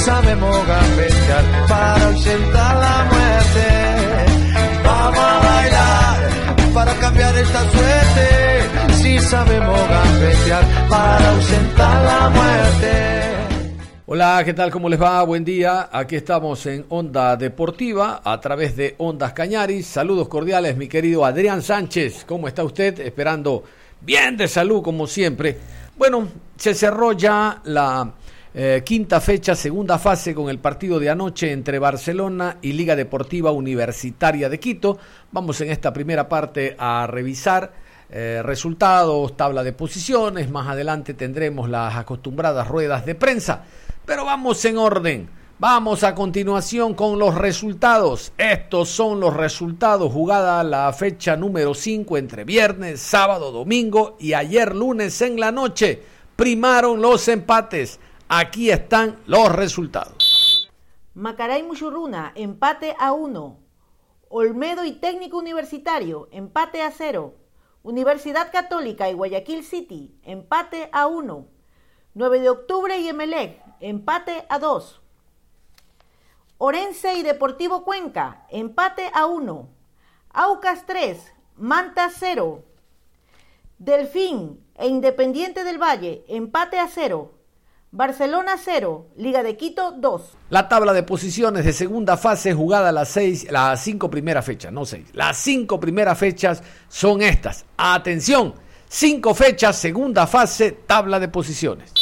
Sabemos gambetear para ausentar la muerte. Vamos a bailar para cambiar esta suerte. Si sabemos gambetear para ausentar la muerte. Hola, ¿qué tal? ¿Cómo les va? Buen día. Aquí estamos en Onda Deportiva a través de Ondas Cañaris. Saludos cordiales, mi querido Adrián Sánchez. ¿Cómo está usted? Esperando bien de salud, como siempre. Bueno, se cerró ya la eh, quinta fecha, segunda fase con el partido de anoche entre Barcelona y Liga Deportiva Universitaria de Quito. Vamos en esta primera parte a revisar eh, resultados, tabla de posiciones. Más adelante tendremos las acostumbradas ruedas de prensa. Pero vamos en orden. Vamos a continuación con los resultados. Estos son los resultados jugada la fecha número 5 entre viernes, sábado, domingo y ayer lunes en la noche. Primaron los empates. Aquí están los resultados. Macaray Muchurruna, empate a 1. Olmedo y Técnico Universitario, empate a 0. Universidad Católica y Guayaquil City, empate a 1. 9 de octubre y Emelec, empate a 2. Orense y Deportivo Cuenca, empate a 1. Aucas 3, Manta 0. Delfín e Independiente del Valle, empate a 0. Barcelona 0, Liga de Quito 2. La tabla de posiciones de segunda fase jugada las seis, las cinco primeras fechas, no seis. Las cinco primeras fechas son estas. Atención, cinco fechas, segunda fase, tabla de posiciones.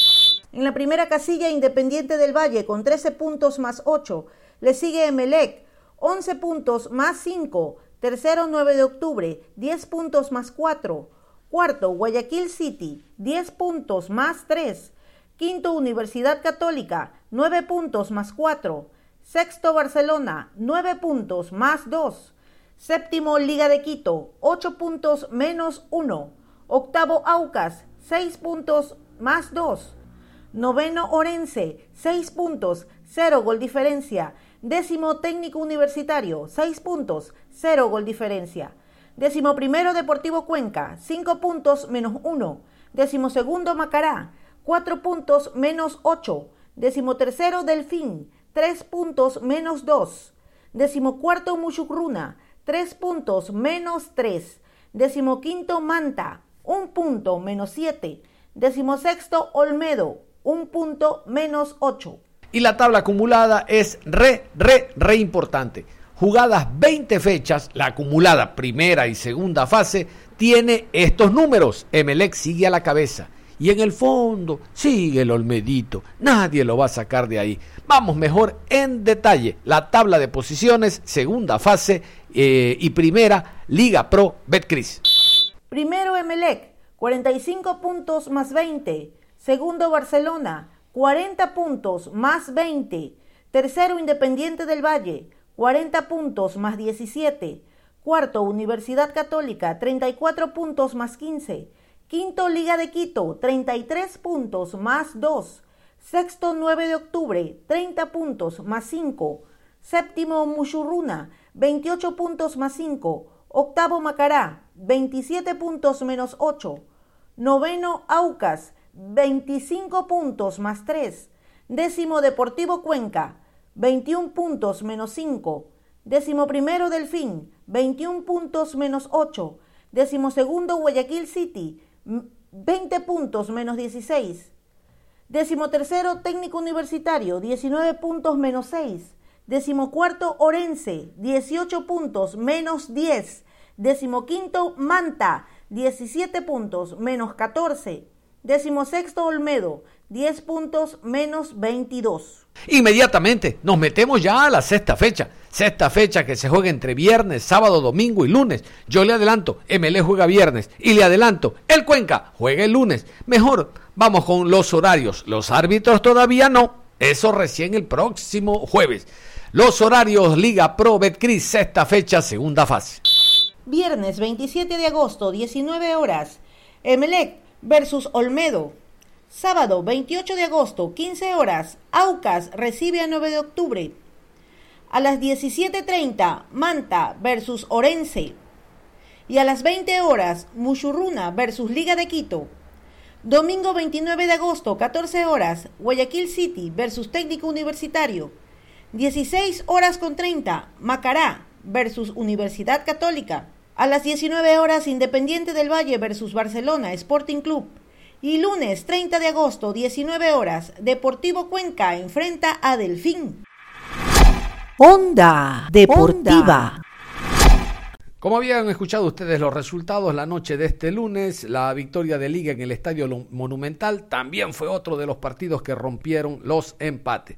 En la primera casilla, Independiente del Valle con 13 puntos más 8. Le sigue Emelec, 11 puntos más 5. Tercero, 9 de octubre, 10 puntos más 4. Cuarto, Guayaquil City, 10 puntos más 3. Quinto, Universidad Católica, 9 puntos más 4. Sexto, Barcelona, 9 puntos más 2. Séptimo, Liga de Quito, 8 puntos menos 1. Octavo, Aucas, 6 puntos más 2. Noveno, Orense, 6 puntos, 0 gol diferencia. Décimo, Técnico Universitario, 6 puntos, 0 gol diferencia. Décimo primero, Deportivo Cuenca, 5 puntos menos 1. Décimo segundo, Macará, 4 puntos menos 8. Decimotercero Delfín, 3 puntos menos 2. Decimocuarto Muchucruna, 3 puntos menos 3. Decimoquinto Manta, 1 punto menos 7. Decimosexto Olmedo, 1 punto menos 8. Y la tabla acumulada es re, re, re importante. Jugadas 20 fechas, la acumulada primera y segunda fase tiene estos números. Emelec sigue a la cabeza. Y en el fondo sigue el Olmedito. Nadie lo va a sacar de ahí. Vamos mejor en detalle. La tabla de posiciones, segunda fase eh, y primera, Liga Pro Betcris. Primero Emelec, 45 puntos más 20. Segundo Barcelona, 40 puntos más 20. Tercero Independiente del Valle, 40 puntos más 17. Cuarto Universidad Católica, 34 puntos más 15. Quinto, Liga de Quito, 33 puntos más 2. Sexto, 9 de octubre, 30 puntos más 5. Séptimo, Muchurruna, 28 puntos más 5. Octavo, Macará, 27 puntos menos 8. Noveno, Aucas, 25 puntos más 3. Décimo, Deportivo Cuenca, 21 puntos menos 5. Décimo primero, Delfín, 21 puntos menos 8. Décimo segundo, Guayaquil City, 20 puntos menos 16. Décimo tercero, técnico universitario, 19 puntos menos 6. Décimo cuarto, Orense, 18 puntos menos 10. Décimo quinto, Manta, 17 puntos menos 14. Décimo sexto, Olmedo, 10 puntos menos 22. Inmediatamente nos metemos ya a la sexta fecha. Sexta fecha que se juega entre viernes, sábado, domingo y lunes. Yo le adelanto, MLE juega viernes. Y le adelanto, el Cuenca juega el lunes. Mejor, vamos con los horarios. Los árbitros todavía no. Eso recién el próximo jueves. Los horarios Liga Pro Betcris, sexta fecha, segunda fase. Viernes 27 de agosto, 19 horas. Emelec versus Olmedo. Sábado 28 de agosto, 15 horas. Aucas recibe a 9 de octubre. A las 17.30, Manta versus Orense. Y a las 20 horas, Muchurruna versus Liga de Quito. Domingo 29 de agosto, 14 horas, Guayaquil City versus Técnico Universitario. 16 horas con 30, Macará versus Universidad Católica. A las 19 horas, Independiente del Valle versus Barcelona Sporting Club. Y lunes 30 de agosto, 19 horas, Deportivo Cuenca enfrenta a Delfín. Onda Deportiva. Como habían escuchado ustedes los resultados la noche de este lunes, la victoria de Liga en el Estadio Monumental también fue otro de los partidos que rompieron los empates.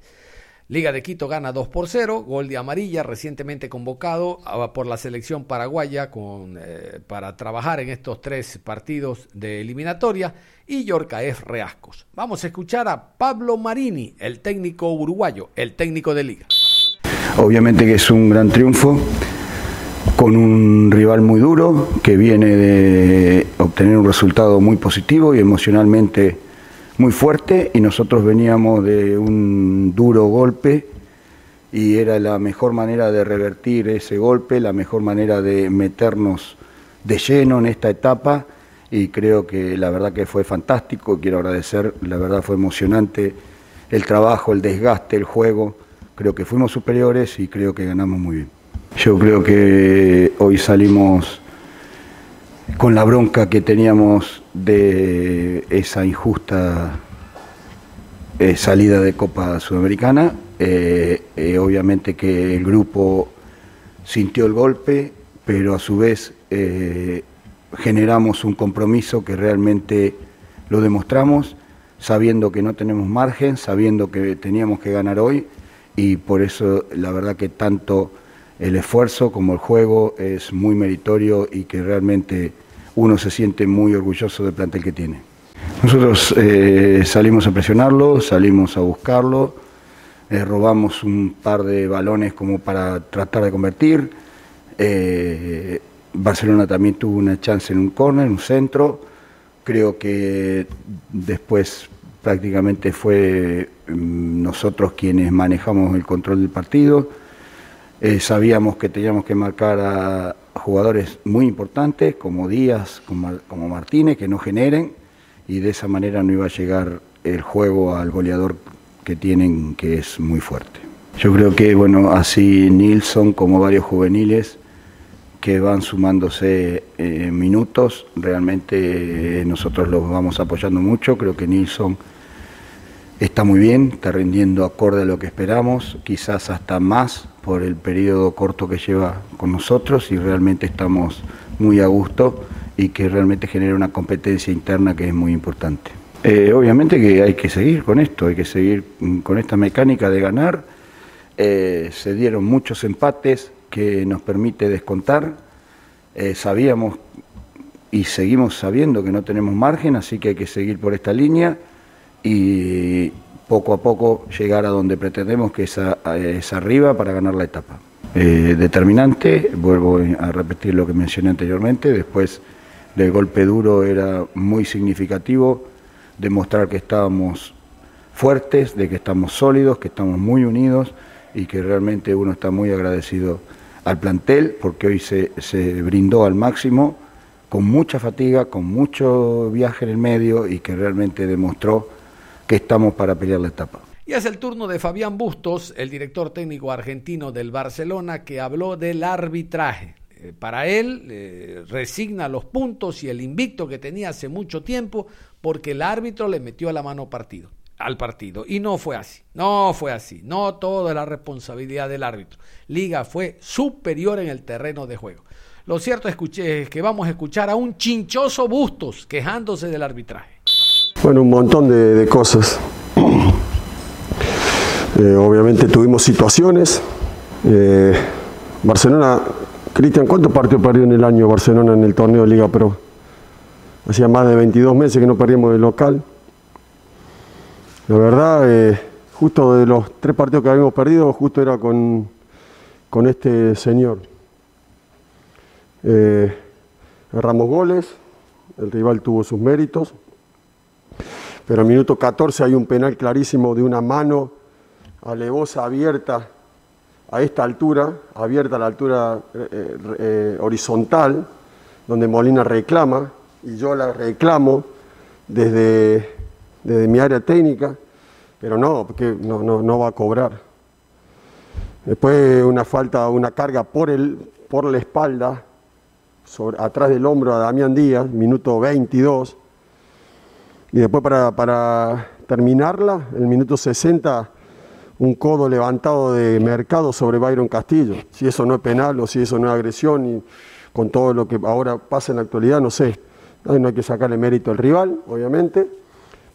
Liga de Quito gana 2 por 0, gol de amarilla recientemente convocado ah, por la selección paraguaya eh, para trabajar en estos tres partidos de eliminatoria y Yorca F. Reascos. Vamos a escuchar a Pablo Marini, el técnico uruguayo, el técnico de Liga. Obviamente que es un gran triunfo con un rival muy duro que viene de obtener un resultado muy positivo y emocionalmente muy fuerte y nosotros veníamos de un duro golpe y era la mejor manera de revertir ese golpe, la mejor manera de meternos de lleno en esta etapa y creo que la verdad que fue fantástico, quiero agradecer, la verdad fue emocionante el trabajo, el desgaste, el juego, creo que fuimos superiores y creo que ganamos muy bien. Yo creo que hoy salimos con la bronca que teníamos de esa injusta eh, salida de Copa Sudamericana. Eh, eh, obviamente que el grupo sintió el golpe, pero a su vez generamos un compromiso que realmente lo demostramos, sabiendo que no tenemos margen, sabiendo que teníamos que ganar hoy, y por eso la verdad que tanto el esfuerzo como el juego es muy meritorio y que realmente uno se siente muy orgulloso del plantel que tiene. Nosotros eh, salimos a presionarlo, salimos a buscarlo, eh, robamos un par de balones como para tratar de convertir. Eh, Barcelona también tuvo una chance en un córner, en un centro. Creo que después prácticamente fue mm, nosotros quienes manejamos el control del partido. Sabíamos que teníamos que marcar a, jugadores muy importantes como Díaz, como, Martínez, que no generen y de esa manera no iba a llegar el juego al goleador que tienen, que es muy fuerte. Yo creo que, bueno, así Nilsson como varios juveniles que van sumándose eh, minutos, realmente eh, nosotros los vamos apoyando mucho, creo que Nilsson está muy bien, está rindiendo acorde a lo que esperamos, quizás hasta más por el periodo corto que lleva con nosotros y realmente estamos muy a gusto y que realmente genera una competencia interna que es muy importante. Eh, obviamente que hay que seguir con esto, hay que seguir con esta mecánica de ganar. Eh, se dieron muchos empates que nos permite descontar. Eh, sabíamos y seguimos sabiendo que no tenemos margen, así que hay que seguir por esta línea y poco a poco llegar a donde pretendemos, que es, arriba para ganar la etapa. Eh, determinante, vuelvo a repetir lo que mencioné anteriormente, después del golpe duro era muy significativo demostrar que estábamos fuertes, de que estamos sólidos, que estamos muy unidos y que realmente uno está muy agradecido al plantel porque hoy se, se brindó al máximo con mucha fatiga, con mucho viaje en el medio y que realmente demostró que estamos para pelear la etapa. Y es el turno de Fabián Bustos, el director técnico argentino del Barcelona, que habló del arbitraje. Eh, para él eh, resigna los puntos y el invicto que tenía hace mucho tiempo porque el árbitro le metió la mano partido, al partido. Y no fue así, no fue así. No toda la responsabilidad del árbitro. Liga fue superior en el terreno de juego. Lo cierto es que vamos a escuchar a un chinchoso Bustos quejándose del arbitraje. Bueno, un montón de, cosas. Eh, obviamente tuvimos situaciones. Eh, Barcelona, Cristian, ¿cuántos partidos perdió en el año Barcelona en el torneo de Liga Pro? Hacía más de 22 meses que no perdíamos el local. La verdad, eh, justo de los tres partidos que habíamos perdido, justo era con, con este señor. erramos goles, el rival tuvo sus méritos, pero minuto 14 hay un penal clarísimo de una mano alevosa abierta a esta altura, abierta a la altura eh, eh, eh, horizontal, donde Molina reclama, y yo la reclamo desde, desde mi área técnica, pero no, porque no, no, va a cobrar. Después una falta, una carga por, el, por la espalda, sobre, atrás del hombro a Damián Díaz, minuto 22, y después para, para terminarla, el minuto 60, un codo levantado de mercado sobre Byron Castillo. Si eso no es penal o si eso no es agresión, y con todo lo que ahora pasa en la actualidad, no sé. No hay que sacarle mérito al rival, obviamente,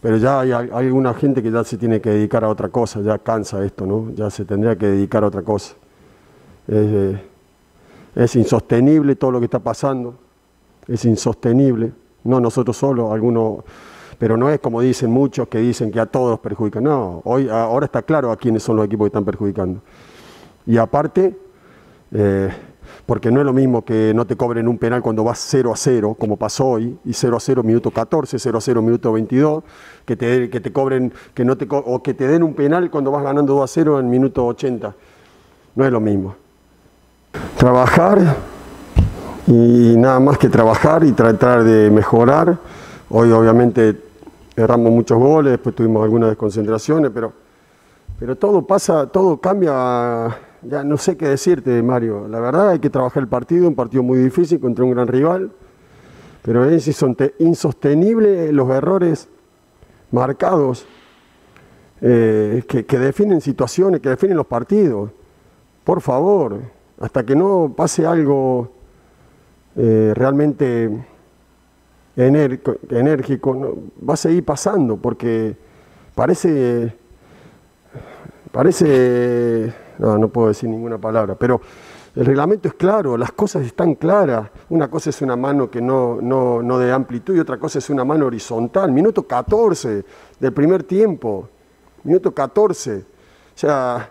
pero ya hay, alguna gente que ya se tiene que dedicar a otra cosa, ya cansa esto, ¿no? Ya se tendría que dedicar a otra cosa. Es, eh, es insostenible todo lo que está pasando, es insostenible, no nosotros solos, algunos pero no es como dicen muchos que dicen que a todos perjudican. No, hoy, ahora está claro a quiénes son los equipos que están perjudicando. Y aparte, eh, porque no es lo mismo que no te cobren un penal cuando vas 0 a 0, como pasó hoy, y 0 a 0 minuto 14, 0 a 0 minuto 22, que te, que te cobren, que no te, o que te den un penal cuando vas ganando 2 a 0 en minuto 80. No es lo mismo. Trabajar y nada más que trabajar y tratar de mejorar. Hoy obviamente erramos muchos goles, después tuvimos algunas desconcentraciones, pero, pero todo pasa, todo cambia, ya no sé qué decirte, Mario. La verdad hay que trabajar el partido, un partido muy difícil contra un gran rival, pero es insostenible los errores marcados eh, que, definen situaciones, que definen los partidos. Por favor, hasta que no pase algo eh, realmente enérgico, va a seguir pasando porque parece, parece, no, no puedo decir ninguna palabra, pero el reglamento es claro, las cosas están claras. Una cosa es una mano que no, no, no de amplitud y otra cosa es una mano horizontal. Minuto 14 del primer tiempo, minuto 14. O sea,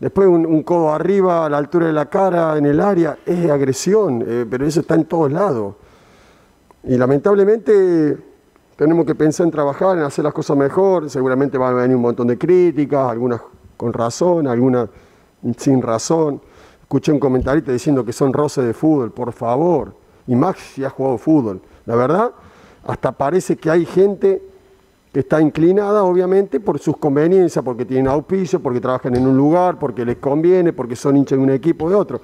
después un, codo arriba a la altura de la cara en el área, es agresión, eh, pero eso está en todos lados. Y lamentablemente tenemos que pensar en trabajar, en hacer las cosas mejor. Seguramente van a venir un montón de críticas, algunas con razón, algunas sin razón. Escuché un comentarista diciendo que son roces de fútbol, por favor. Y Max si ha jugado fútbol. La verdad, hasta parece que hay gente que está inclinada, obviamente, por sus conveniencias, porque tienen auspicio, porque trabajan en un lugar, porque les conviene, porque son hinchas de un equipo o de otro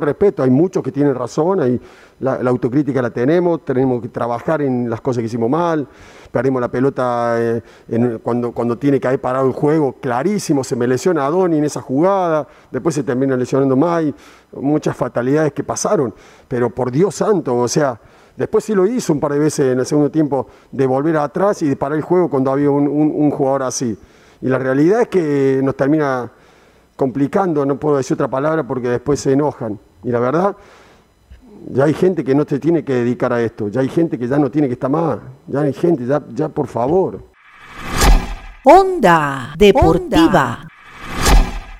respeto, hay muchos que tienen razón, hay, la, autocrítica la tenemos, tenemos que trabajar en las cosas que hicimos mal, perdimos la pelota eh, cuando, cuando tiene que haber parado el juego, clarísimo, se me lesiona a Doni en esa jugada, después se termina lesionando más, muchas fatalidades que pasaron, pero por Dios santo, o sea, después sí lo hizo un par de veces en el segundo tiempo, de volver atrás y de parar el juego cuando había un jugador así. Y la realidad es que nos termina complicando, no puedo decir otra palabra porque después se enojan. Y la verdad, ya hay gente que no se tiene que dedicar a esto, ya hay gente que ya no tiene que estar más, ya hay gente, ya, ya por favor. Onda Deportiva.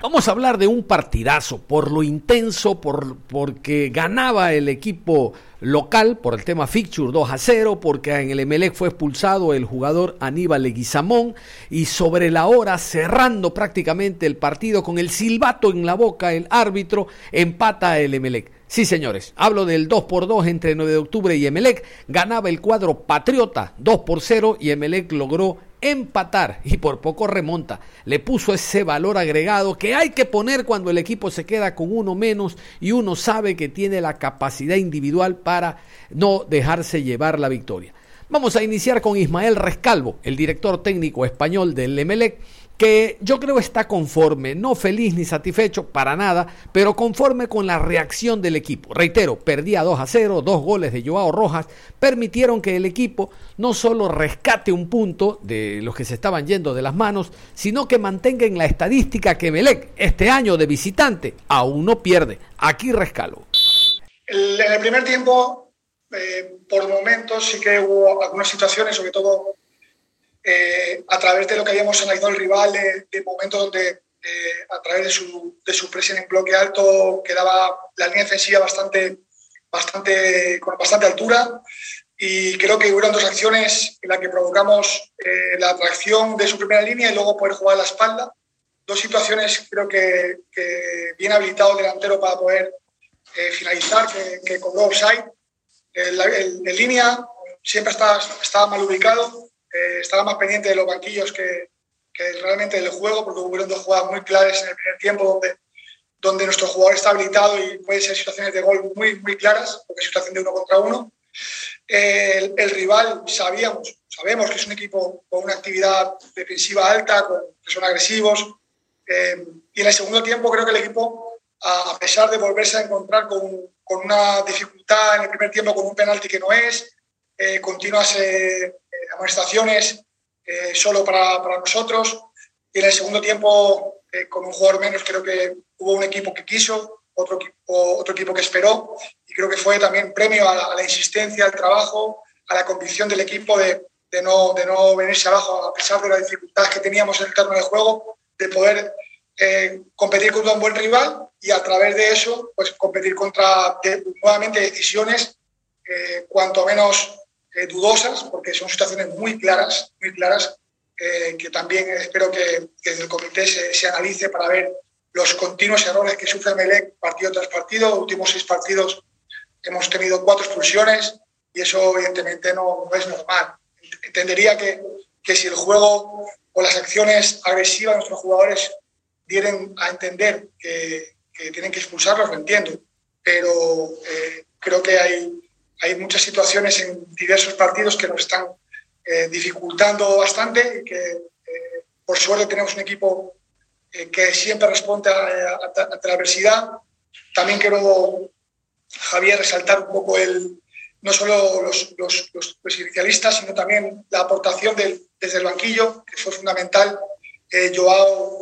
Vamos a hablar de un partidazo, por lo intenso, por, porque ganaba el equipo local por el tema fixture 2 a 0, porque en el Emelec fue expulsado el jugador Aníbal Leguizamón y sobre la hora, cerrando prácticamente el partido con el silbato en la boca, el árbitro empata el Emelec. Sí, señores, hablo del 2 por 2 entre 9 de octubre y Emelec. Ganaba el cuadro Patriota 2 por 0 y Emelec logró empatar y por poco remonta. Le puso ese valor agregado que hay que poner cuando el equipo se queda con uno menos y uno sabe que tiene la capacidad individual para no dejarse llevar la victoria. Vamos a iniciar con Ismael Rescalvo, el director técnico español del Emelec, que yo creo está conforme, no feliz ni satisfecho para nada, pero conforme con la reacción del equipo. Reitero, perdía 2 a 0, dos goles de Joao Rojas, permitieron que el equipo no solo rescate un punto de los que se estaban yendo de las manos, sino que mantenga en la estadística que Melec este año de visitante aún no pierde. Aquí rescalo. en el primer tiempo, eh, por momentos sí que hubo algunas situaciones, sobre todo eh, a través de lo que habíamos analizado el rival, de, momentos donde eh, a través de su, de su presión en bloque alto quedaba la línea defensiva bastante, bastante, con bastante altura y creo que hubieron dos acciones en las que provocamos eh, la atracción de su primera línea y luego poder jugar a la espalda. Dos situaciones creo que, que bien habilitado el delantero para poder finalizar, que, que cobró offside. El, el, línea siempre estaba, estaba mal ubicado eh, estaba más pendiente de los banquillos que, que, realmente del juego, porque hubo dos jugadas muy claras en el primer tiempo donde, donde nuestro jugador está habilitado y puede ser situaciones de gol muy, muy claras, porque es situación de uno contra uno. Eh, el, rival sabíamos, sabemos que es un equipo con una actividad defensiva alta, con, que son agresivos. Eh, y en el segundo tiempo creo que el equipo, a, pesar de volverse a encontrar con, con, una dificultad en el primer tiempo, con un penalti que no es, eh, continuas amonestaciones eh, solo para, para, nosotros. Y en el segundo tiempo, eh, con un jugador menos, creo que hubo un equipo que quiso, otro equipo, otro equipo que esperó. Y creo que fue también premio a la, insistencia, al trabajo, a la convicción del equipo de, de, no, de no venirse abajo a pesar de las dificultades que teníamos en el terreno de juego, de poder eh, competir contra un buen rival y a través de eso pues competir contra nuevamente decisiones eh, cuanto menos eh, dudosas, porque son situaciones muy claras, muy claras, eh, que también espero que, desde el comité se, se, analice para ver los continuos errores que sufre Melec partido tras partido. Los últimos seis partidos hemos tenido cuatro expulsiones y eso evidentemente no, no es normal. Entendería que, que, si el juego o las acciones agresivas de nuestros jugadores dieran a entender que, que tienen que expulsarlos, lo entiendo, pero eh, creo que hay hay muchas situaciones en diversos partidos que nos están eh, dificultando bastante y que eh, por suerte tenemos un equipo eh, que siempre responde ante la adversidad. También quiero, Javier, resaltar un poco el, no solo los, los, los, especialistas, sino también la aportación del, desde el banquillo, que fue fundamental. Joao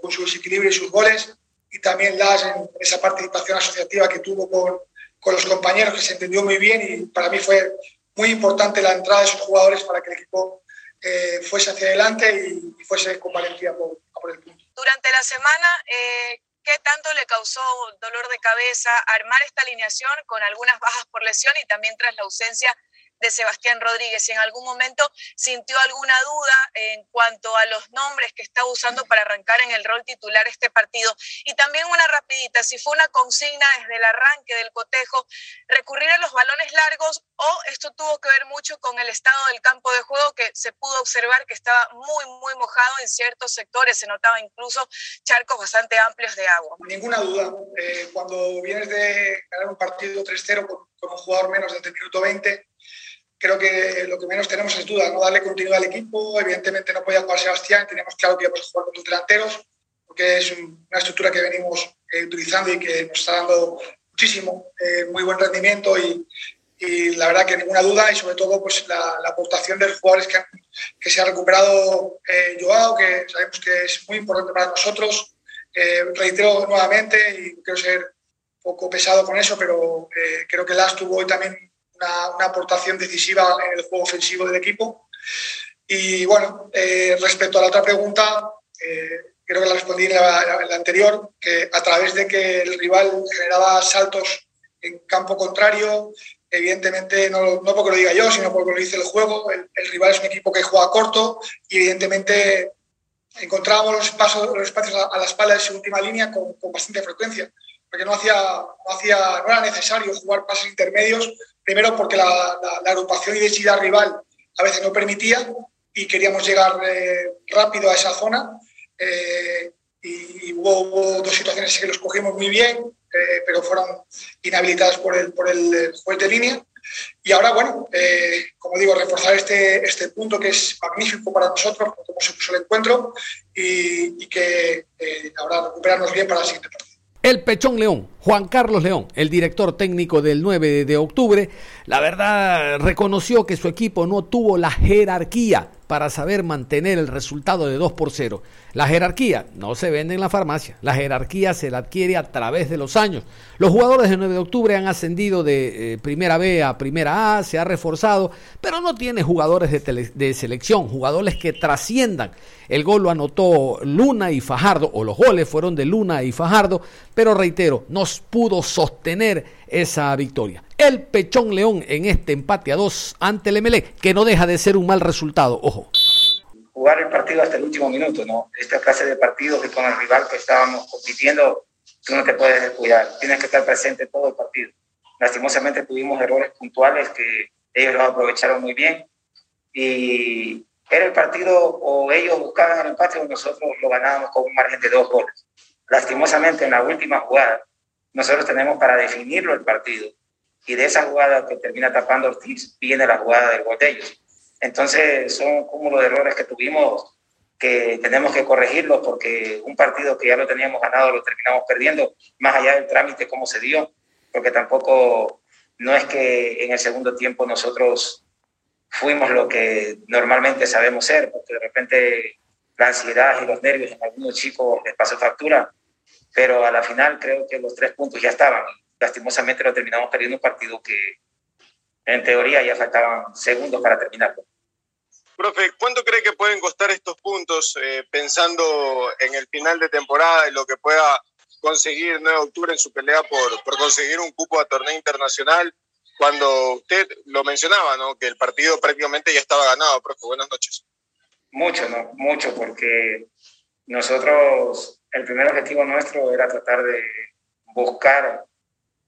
con su desequilibrio y sus goles, y también Las en esa participación asociativa que tuvo con, con los compañeros, que se entendió muy bien y para mí fue muy importante la entrada de esos jugadores para que el equipo eh, fuese hacia adelante y, fuese con valentía por, por, el punto. Durante la semana, eh, ¿qué tanto le causó dolor de cabeza armar esta alineación con algunas bajas por lesión y también tras la ausencia de Sebastián Rodríguez, si en algún momento sintió alguna duda en cuanto a los nombres que está usando para arrancar en el rol titular este partido. Y también una rapidita, si fue una consigna desde el arranque del cotejo, recurrir a los balones largos o esto tuvo que ver mucho con el estado del campo de juego que se pudo observar que estaba muy, muy mojado en ciertos sectores, se notaba incluso charcos bastante amplios de agua. Ninguna duda, eh, cuando vienes de ganar un partido 3-0 con, un jugador menos desde el minuto 20, creo que lo que menos tenemos es duda, no darle continuidad al equipo. Evidentemente no podía jugar Sebastián, teníamos claro que íbamos a jugar con dos delanteros, porque es una estructura que venimos eh, utilizando y que nos está dando muchísimo, eh, muy buen rendimiento y, la verdad que ninguna duda y sobre todo pues la, aportación de los jugadores que, se ha recuperado eh, Joao, que sabemos que es muy importante para nosotros. Eh, reitero nuevamente y quiero ser poco pesado con eso, pero creo que Las tuvo hoy también una, una, aportación decisiva en el juego ofensivo del equipo. Y bueno, eh, respecto a la otra pregunta, eh, creo que la respondí en la, en la, anterior, que a través de que el rival generaba saltos en campo contrario, evidentemente, no, no porque lo diga yo, sino porque lo dice el juego, el, el, rival es un equipo que juega corto y evidentemente encontrábamos los espacios, los espacios a, a, la espalda de su última línea con, con bastante frecuencia porque no, hacía, no, hacía, no era necesario jugar pases intermedios Primero porque la, la, la, agrupación y densidad rival a veces no permitía y queríamos llegar eh, rápido a esa zona. Eh, y, y hubo, dos situaciones que los cogimos muy bien, eh, pero fueron inhabilitadas por el, por el juez de línea. Y ahora, bueno, como digo, reforzar este, este punto que es magnífico para nosotros, como se puso el encuentro, y, que eh, ahora recuperarnos bien para el siguiente partido. El Pechón León, Juan Carlos León, el director técnico del 9 de octubre, la verdad reconoció que su equipo no tuvo la jerarquía para saber mantener el resultado de 2 por 0. La jerarquía no se vende en la farmacia, la jerarquía se la adquiere a través de los años. Los jugadores del 9 de octubre han ascendido de eh, primera B a primera A, se ha reforzado, pero no tiene jugadores de, de selección, jugadores que trasciendan. El gol lo anotó Luna y Fajardo, o los goles fueron de Luna y Fajardo, pero reitero, no pudo sostener esa victoria. El Pechón León en este empate a dos ante el MLE, que no deja de ser un mal resultado, ojo. Jugar el partido hasta el último minuto, ¿no? Esta clase de partidos que con el rival que estábamos compitiendo, tú no te puedes descuidar, tienes que estar presente todo el partido. Lastimosamente tuvimos errores puntuales que ellos los aprovecharon muy bien y era el partido o ellos buscaban el empate o nosotros lo ganábamos con un margen de dos goles. Lastimosamente en la última jugada nosotros tenemos para definirlo el partido. Y de esa jugada que termina tapando Ortiz, viene la jugada del gol de ellos. Entonces, son un cúmulo de errores que tuvimos que tenemos que corregirlos porque un partido que ya lo teníamos ganado lo terminamos perdiendo, más allá del trámite, cómo se dio, porque tampoco no es que en el segundo tiempo nosotros fuimos lo que normalmente sabemos ser, porque de repente la ansiedad y los nervios en algunos chicos les pasó factura pero a la final creo que los tres puntos ya estaban. Lastimosamente lo terminamos perdiendo un partido que en teoría ya faltaban segundos para terminarlo. Profe, ¿cuánto cree que pueden costar estos puntos eh, pensando en el final de temporada y lo que pueda conseguir 9 de octubre en su pelea por, por conseguir un cupo a torneo internacional? Cuando usted lo mencionaba, ¿no? que el partido prácticamente ya estaba ganado. Profe, buenas noches. Mucho, ¿no? Mucho, porque nosotros el primer objetivo nuestro era tratar de buscar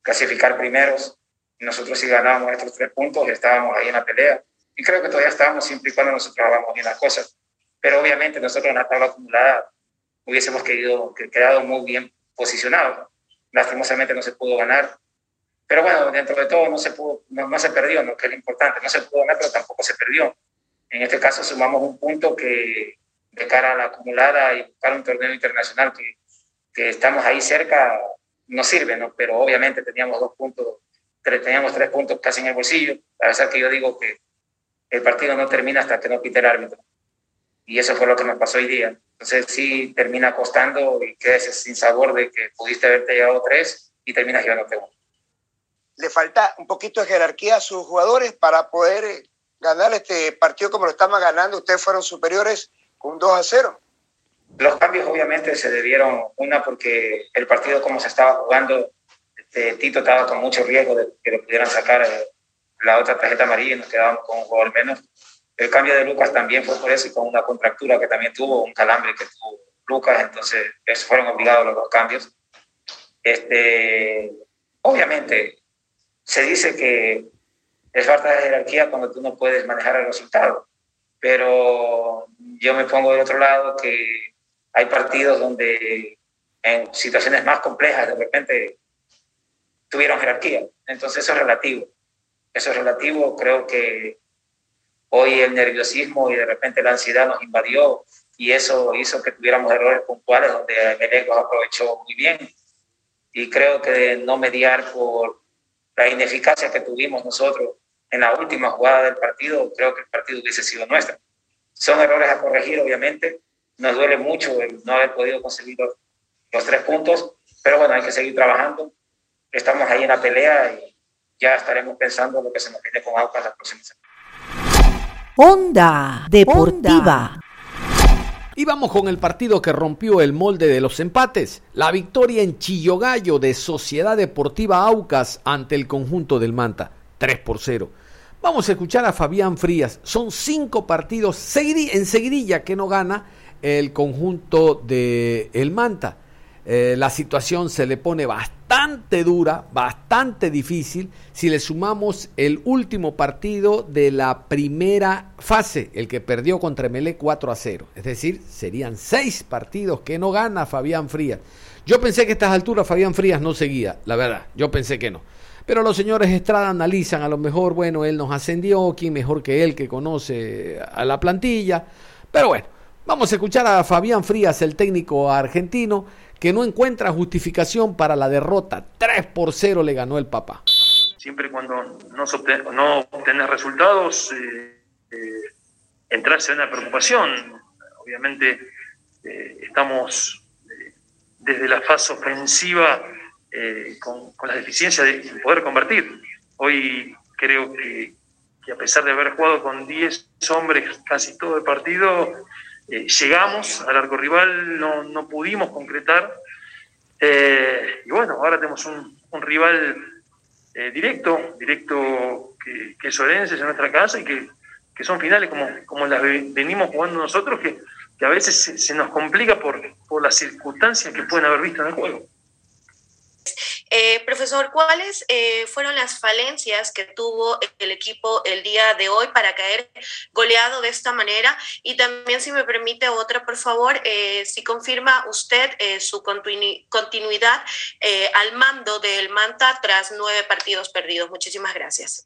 clasificar primeros. Nosotros si ganábamos estos tres puntos estábamos ahí en la pelea. Y creo que todavía estábamos siempre y cuando nosotros hagamos bien las cosas. Pero obviamente nosotros en la tabla acumulada hubiésemos querido, quedado muy bien posicionados. Lastimosamente no se pudo ganar. Pero bueno, dentro de todo no se, pudo, no, se perdió, ¿no? que es lo importante. No se pudo ganar, pero tampoco se perdió. En este caso sumamos un punto que de cara a la acumulada y buscar un torneo internacional que, que estamos ahí cerca, no sirve, ¿no? Pero obviamente teníamos dos puntos, teníamos tres puntos casi en el bolsillo, a pesar que yo digo que el partido no termina hasta que no pite el árbitro. Y eso fue lo que nos pasó hoy día. Entonces sí termina costando y quedas sin sabor de que pudiste haberte llevado tres y terminas llevándote uno. Le falta un poquito de jerarquía a sus jugadores para poder ganar este partido como lo estamos ganando. Ustedes fueron superiores con 2 a 0. Los cambios obviamente se debieron, una porque el partido como se estaba jugando, este, Tito estaba con mucho riesgo de que le pudieran sacar eh, la otra tarjeta amarilla y nos quedábamos con un jugador menos. El cambio de Lucas también fue por eso y con una contractura que también tuvo, un calambre que tuvo Lucas, entonces eso fueron obligados los dos cambios. Este, obviamente, se dice que es falta de jerarquía cuando tú no puedes manejar el resultado pero yo me pongo del otro lado que hay partidos donde en situaciones más complejas de repente tuvieron jerarquía. Entonces eso es relativo. Eso es relativo. Creo que hoy el nerviosismo y de repente la ansiedad nos invadió y eso hizo que tuviéramos errores puntuales donde el los aprovechó muy bien. Y creo que no mediar por la ineficacia que tuvimos nosotros en la última jugada del partido, creo que el partido hubiese sido nuestro. Son errores a corregir, obviamente. Nos duele mucho el no haber podido conseguir los, tres puntos, pero bueno, hay que seguir trabajando. Estamos ahí en la pelea y ya estaremos pensando lo que se nos viene con Aucas la próxima semana. Onda Deportiva. Y vamos con el partido que rompió el molde de los empates, la victoria en Chillogallo de Sociedad Deportiva Aucas ante el conjunto del Manta. 3 por 0. Vamos a escuchar a Fabián Frías. Son cinco partidos en seguidilla que no gana el conjunto de El Manta. Eh, la situación se le pone bastante dura, bastante difícil, si le sumamos el último partido de la primera fase, el que perdió contra Melé 4 a 0. Es decir, serían seis partidos que no gana Fabián Frías. Yo pensé que a estas alturas Fabián Frías no seguía, la verdad, yo pensé que no. Pero los señores Estrada analizan, a lo mejor, bueno, él nos ascendió, quién mejor que él que conoce a la plantilla. Pero bueno, vamos a escuchar a Fabián Frías, el técnico argentino, que no encuentra justificación para la derrota. 3 por 0 le ganó el papá. Siempre cuando no, no obtener resultados, eh, eh, en una preocupación. Obviamente eh, estamos desde la fase ofensiva con, con, la deficiencia de poder convertir. Hoy creo que, a pesar de haber jugado con 10 hombres casi todo el partido, eh, llegamos al arco rival, no, no pudimos concretar. Eh, y bueno, ahora tenemos un, rival eh, directo, directo que, que, es Orense, en nuestra casa y que, que, son finales como, como las venimos jugando nosotros, que, que a veces se, se, nos complica por, por las circunstancias que pueden haber visto en el juego. Eh, profesor, ¿cuáles eh, fueron las falencias que tuvo el equipo el día de hoy para caer goleado de esta manera? Y también, si me permite otra, por favor, eh, si confirma usted su continu continuidad al mando del Manta tras nueve partidos perdidos. Muchísimas gracias.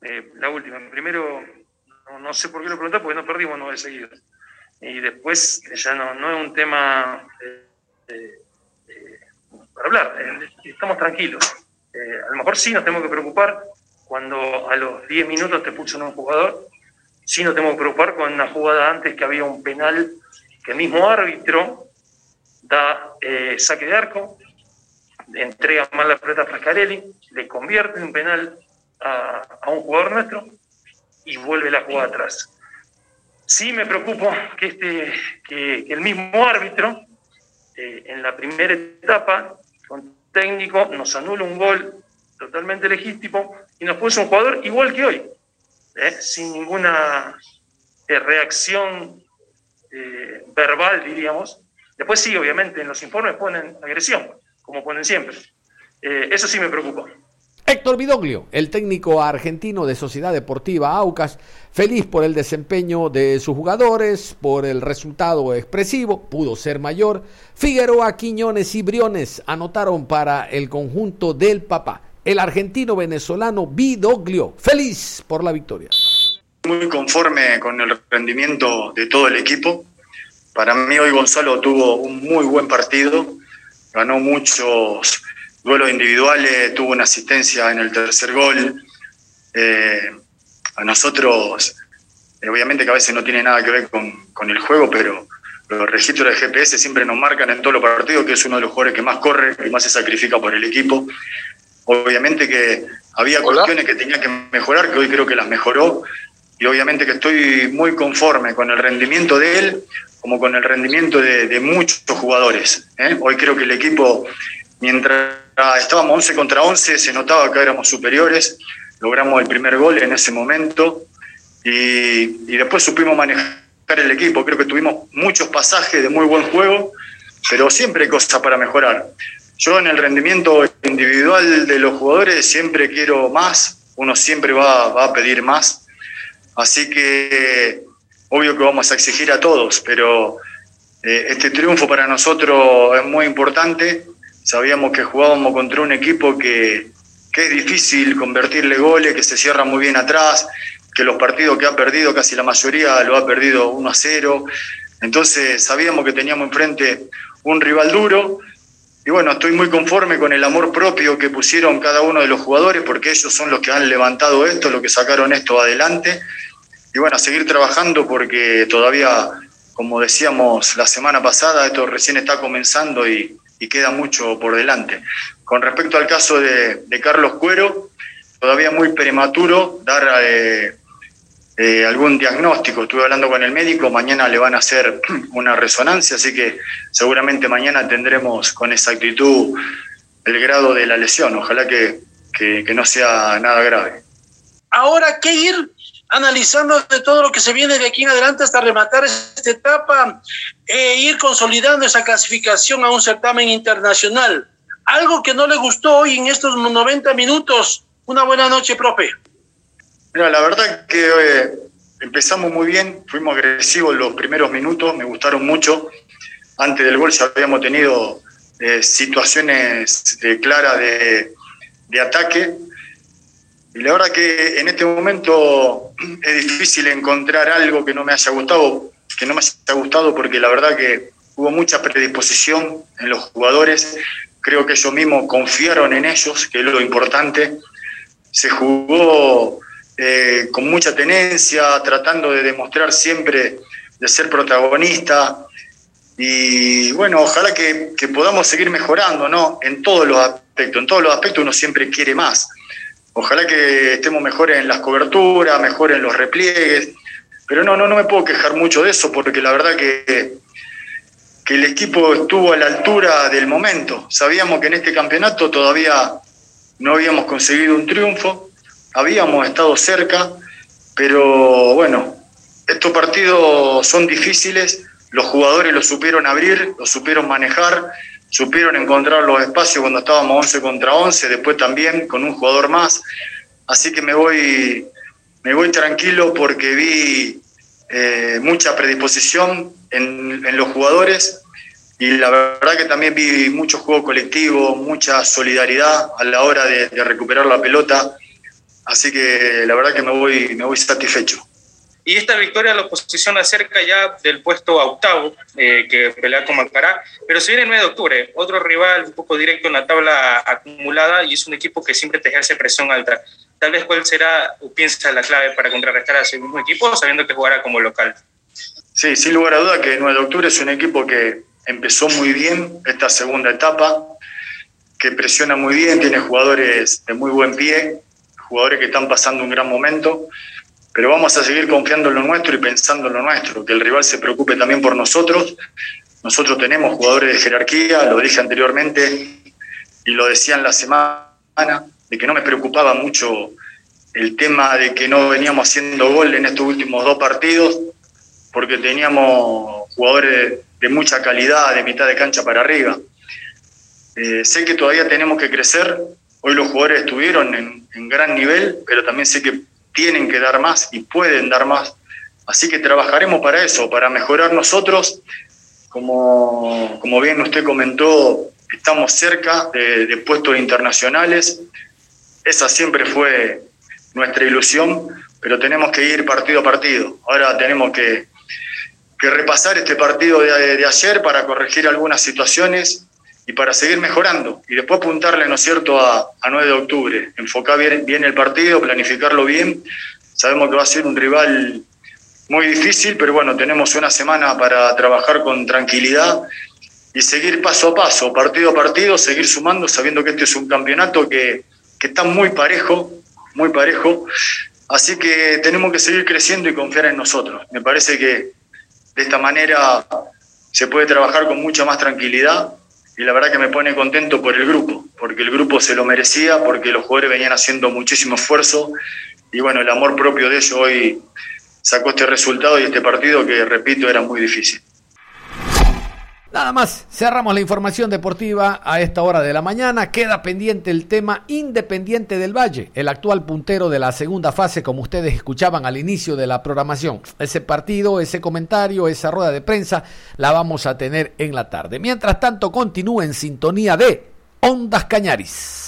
La última. Primero, no, sé por qué lo pregunta, porque no perdimos nueve seguidos. Y después, ya no es un tema para hablar. Eh, estamos tranquilos. Eh, a lo mejor sí nos tenemos que preocupar cuando a los 10 minutos te pulsan un jugador. Sí nos tenemos que preocupar con una jugada antes que había un penal que el mismo árbitro da eh, saque de arco, entrega mal la pelota a Frascarelli, le convierte en un penal a, un jugador nuestro y vuelve la jugada atrás. Sí me preocupo que, este, que, el mismo árbitro en la primera etapa técnico, nos anula un gol totalmente legítimo y nos puso un jugador igual que hoy, ¿eh? sin ninguna eh, reacción eh, verbal, diríamos. Después sí, obviamente, en los informes ponen agresión, como ponen siempre. Eso sí me preocupa. Héctor Vidoglio, el técnico argentino de Sociedad Deportiva Aucas, feliz por el desempeño de sus jugadores, por el resultado expresivo, pudo ser mayor. Figueroa, Quiñones y Briones anotaron para el conjunto del papá. El argentino venezolano Vidoglio, feliz por la victoria. Muy conforme con el rendimiento de todo el equipo. Para mí hoy Gonzalo tuvo un muy buen partido, ganó muchos duelos individuales, tuvo una asistencia en el tercer gol. Eh, a nosotros, eh, obviamente que a veces no tiene nada que ver con, con, el juego, pero los registros de GPS siempre nos marcan en todos los partidos que es uno de los jugadores que más corre y más se sacrifica por el equipo. Obviamente que había Hola. cuestiones que tenía que mejorar, que hoy creo que las mejoró, y obviamente que estoy muy conforme con el rendimiento de él, como con el rendimiento de, de muchos jugadores. ¿eh? Hoy creo que el equipo, mientras estábamos 11 contra 11, se notaba que éramos superiores, logramos el primer gol en ese momento. Y, y, después supimos manejar el equipo. Creo que tuvimos muchos pasajes de muy buen juego, pero siempre hay cosas para mejorar. Yo en el rendimiento individual de los jugadores siempre quiero más, uno siempre va, va a pedir más, así que obvio que vamos a exigir a todos, pero eh, este triunfo para nosotros es muy importante sabíamos que jugábamos contra un equipo que, que, es difícil convertirle goles, que se cierra muy bien atrás, que los partidos que ha perdido, casi la mayoría lo ha perdido 1 a 0. Entonces sabíamos que teníamos enfrente un rival duro. Y bueno, estoy muy conforme con el amor propio que pusieron cada uno de los jugadores, porque ellos son los que han levantado esto, los que sacaron esto adelante. Y bueno, a seguir trabajando porque todavía, como decíamos la semana pasada, esto recién está comenzando y, y queda mucho por delante. Con respecto al caso de, Carlos Cuero, todavía muy prematuro dar eh, eh, algún diagnóstico. Estuve hablando con el médico, mañana le van a hacer una resonancia, así que seguramente mañana tendremos con exactitud el grado de la lesión. Ojalá que, que no sea nada grave. Ahora, ¿qué ir analizando de todo lo que se viene de aquí en adelante hasta rematar esta etapa e ir consolidando esa clasificación a un certamen internacional. Algo que no le gustó hoy en estos 90 minutos. Una buena noche, profe. Mira, la verdad que eh, empezamos muy bien, fuimos agresivos los primeros minutos, me gustaron mucho. Antes del gol ya habíamos tenido eh, situaciones claras de, de ataque. Y la verdad que en este momento es difícil encontrar algo que no me haya gustado, que no me haya gustado porque la verdad que hubo mucha predisposición en los jugadores. Creo que ellos mismos confiaron en ellos, que es lo importante. Se jugó eh, con mucha tenencia, tratando de demostrar siempre de ser protagonista. Y bueno, ojalá que, que podamos seguir mejorando, ¿no? En todos los aspectos. En todos los aspectos uno siempre quiere más Ojalá que estemos mejores en las coberturas, mejor en los repliegues. Pero no, no, no me puedo quejar mucho de eso porque la verdad que, que el equipo estuvo a la altura del momento. Sabíamos que en este campeonato todavía no habíamos conseguido un triunfo, habíamos estado cerca, pero bueno, estos partidos son difíciles, los jugadores lo supieron abrir, lo supieron manejar, supieron encontrar los espacios cuando estábamos 11 contra 11, después también con un jugador más. Así que me voy, me voy tranquilo porque vi eh, mucha predisposición en, en, los jugadores y la verdad que también vi mucho juego colectivo, mucha solidaridad a la hora de, de recuperar la pelota. Así que la verdad que me voy, me voy satisfecho. Y esta victoria lo posiciona cerca ya del puesto octavo, eh, que pelea con Macará, pero se viene el 9 de octubre, otro rival un poco directo en la tabla acumulada y es un equipo que siempre te ejerce presión alta. Tal vez cuál será, o piensa, la clave para contrarrestar a ese mismo equipo, sabiendo que jugará como local. Sí, sin lugar a duda que el 9 de octubre es un equipo que empezó muy bien esta segunda etapa, que presiona muy bien, tiene jugadores de muy buen pie, jugadores que están pasando un gran momento pero vamos a seguir confiando en lo nuestro y pensando en lo nuestro, que el rival se preocupe también por nosotros. Nosotros tenemos jugadores de jerarquía, lo dije anteriormente y lo decía en la semana, de que no me preocupaba mucho el tema de que no veníamos haciendo gol en estos últimos dos partidos, porque teníamos jugadores de mucha calidad, de mitad de cancha para arriba. Eh, sé que todavía tenemos que crecer, hoy los jugadores estuvieron en, en gran nivel, pero también sé que tienen que dar más y pueden dar más. Así que trabajaremos para eso, para mejorar nosotros. Como, como bien usted comentó, estamos cerca de, puestos internacionales. Esa siempre fue nuestra ilusión, pero tenemos que ir partido a partido. Ahora tenemos que, que repasar este partido de, de, ayer para corregir algunas situaciones y para seguir mejorando. Y después apuntarle, ¿no es cierto?, a, a 9 de octubre. Enfocar bien, bien el partido, planificarlo bien. Sabemos que va a ser un rival muy difícil, pero bueno, tenemos una semana para trabajar con tranquilidad y seguir paso a paso, partido a partido, seguir sumando, sabiendo que este es un campeonato que, que está muy parejo, muy parejo. Así que tenemos que seguir creciendo y confiar en nosotros. Me parece que de esta manera se puede trabajar con mucha más tranquilidad y la verdad que me pone contento por el grupo, porque el grupo se lo merecía, porque los jugadores venían haciendo muchísimo esfuerzo y bueno, el amor propio de ellos hoy sacó este resultado y este partido que, repito, era muy difícil. Nada más, cerramos la información deportiva a esta hora de la mañana. Queda pendiente el tema Independiente del Valle, el actual puntero de la segunda fase, como ustedes escuchaban al inicio de la programación. Ese partido, ese comentario, esa rueda de prensa, la vamos a tener en la tarde. Mientras tanto, continúe en sintonía de Ondas Cañaris.